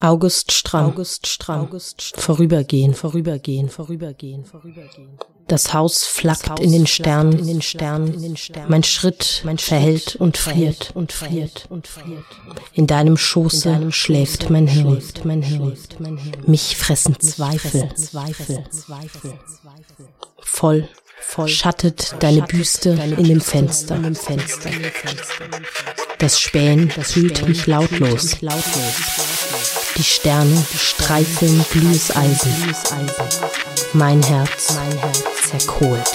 August Stramm, August Stramm, August Stramm. Vorübergehen, vorübergehen, vorübergehen, vorübergehen. Das Haus flackt Haus in den Sternen, in den Sternen, in den Sternen. Mein Schritt, mein verhält und friert und friert und friert. In deinem Schoße in deinem schläft mein Hirn, mein Hirn. Mich fressen Zweifel, Zweifel, Zweifel. Voll voll schattet deine Büste in dem Fenster. In dem Fenster. Das Spähen fühlt mich lautlos. Die Sterne streifeln glühes Eisen. Mein Herz zerkohlt.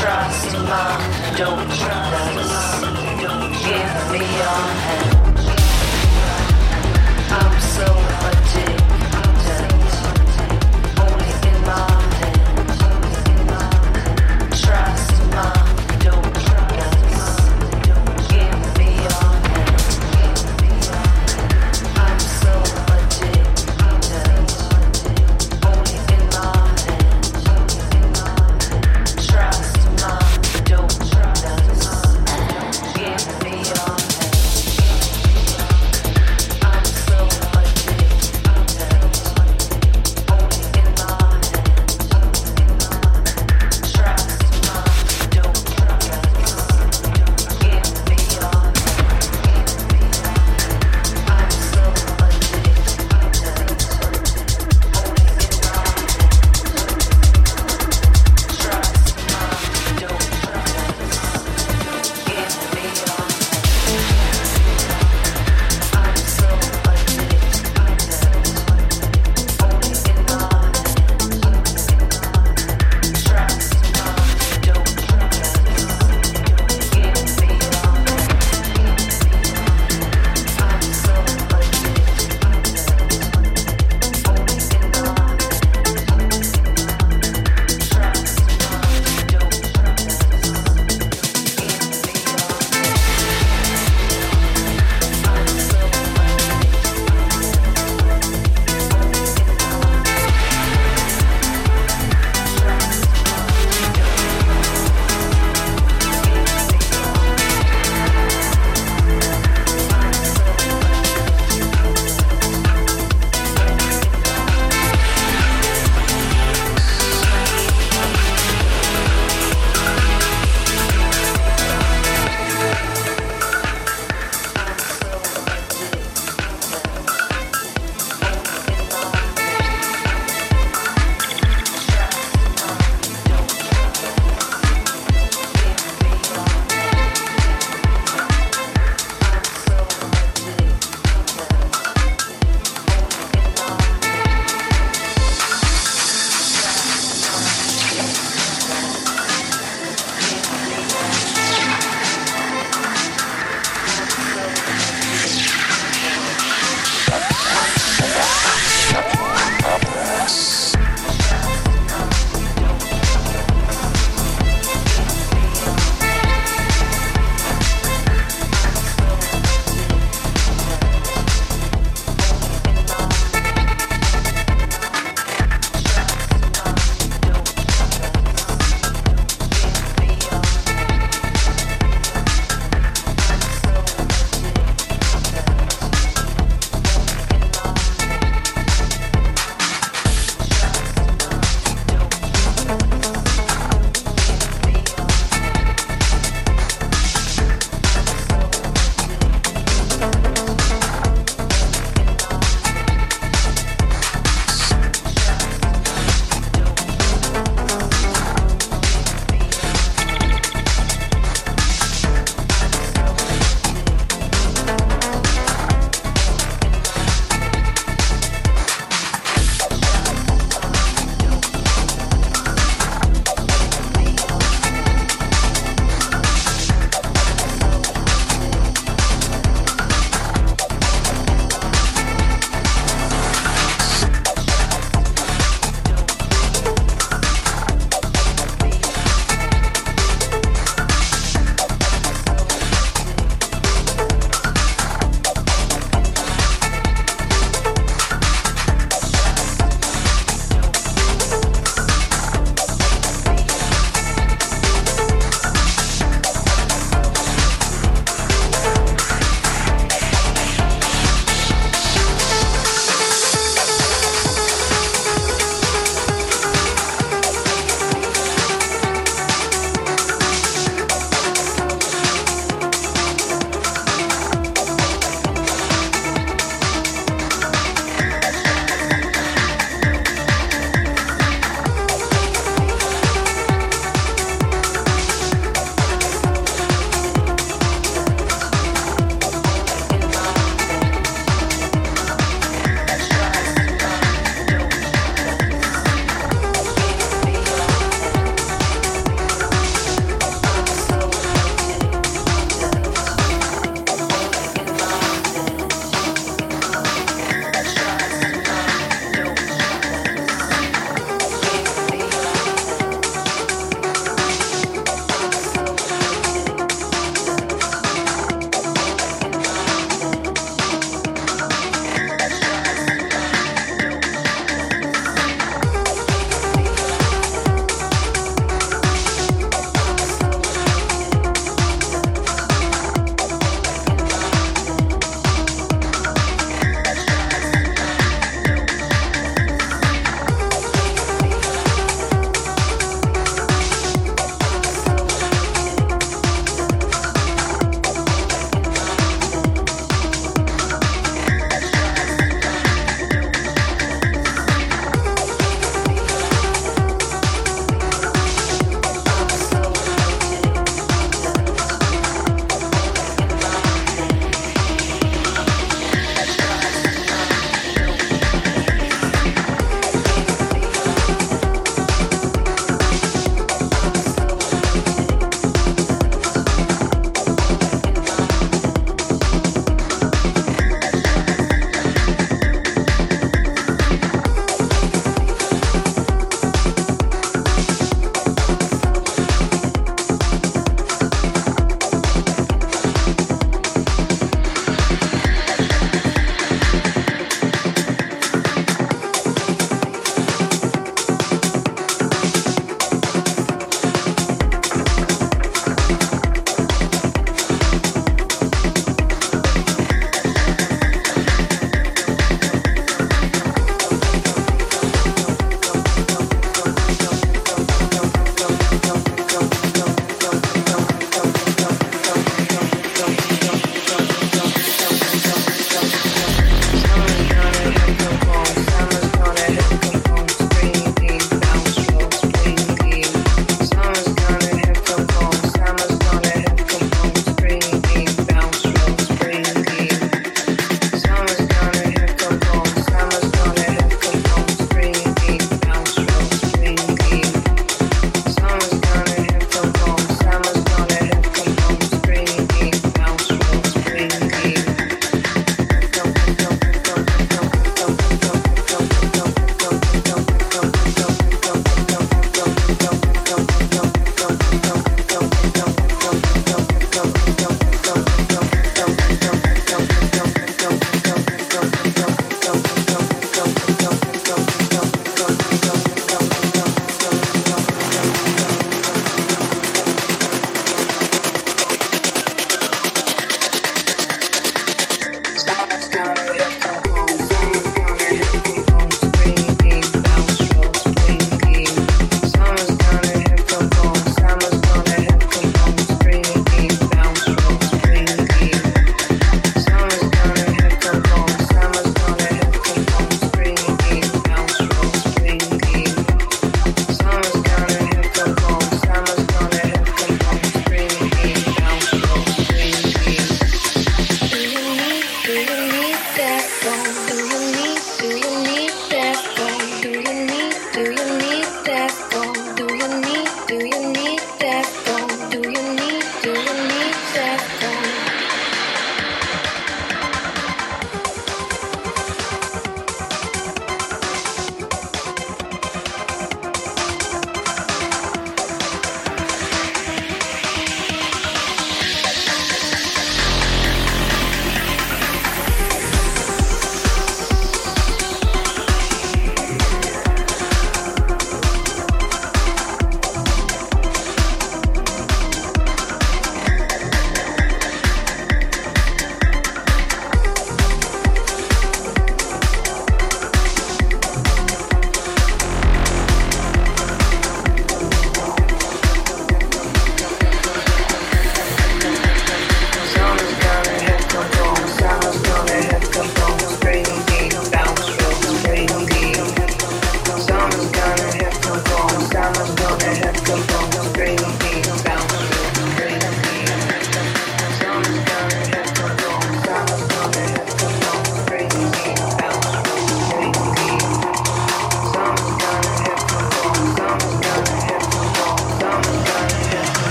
trust love, don't trust love, don't give me your hand.